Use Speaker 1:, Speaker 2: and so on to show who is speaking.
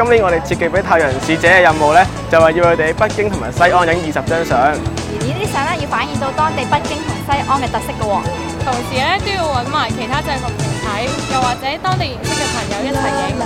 Speaker 1: 今年我哋設計俾太陽使者嘅任務咧，就係要佢哋北京同埋西安影二十張相。
Speaker 2: 而呢啲相咧要反映到當地北京同西安嘅特色嘅喎，
Speaker 3: 同時咧都要揾埋其他制服媒體，又或者當地認識嘅朋友一齊影。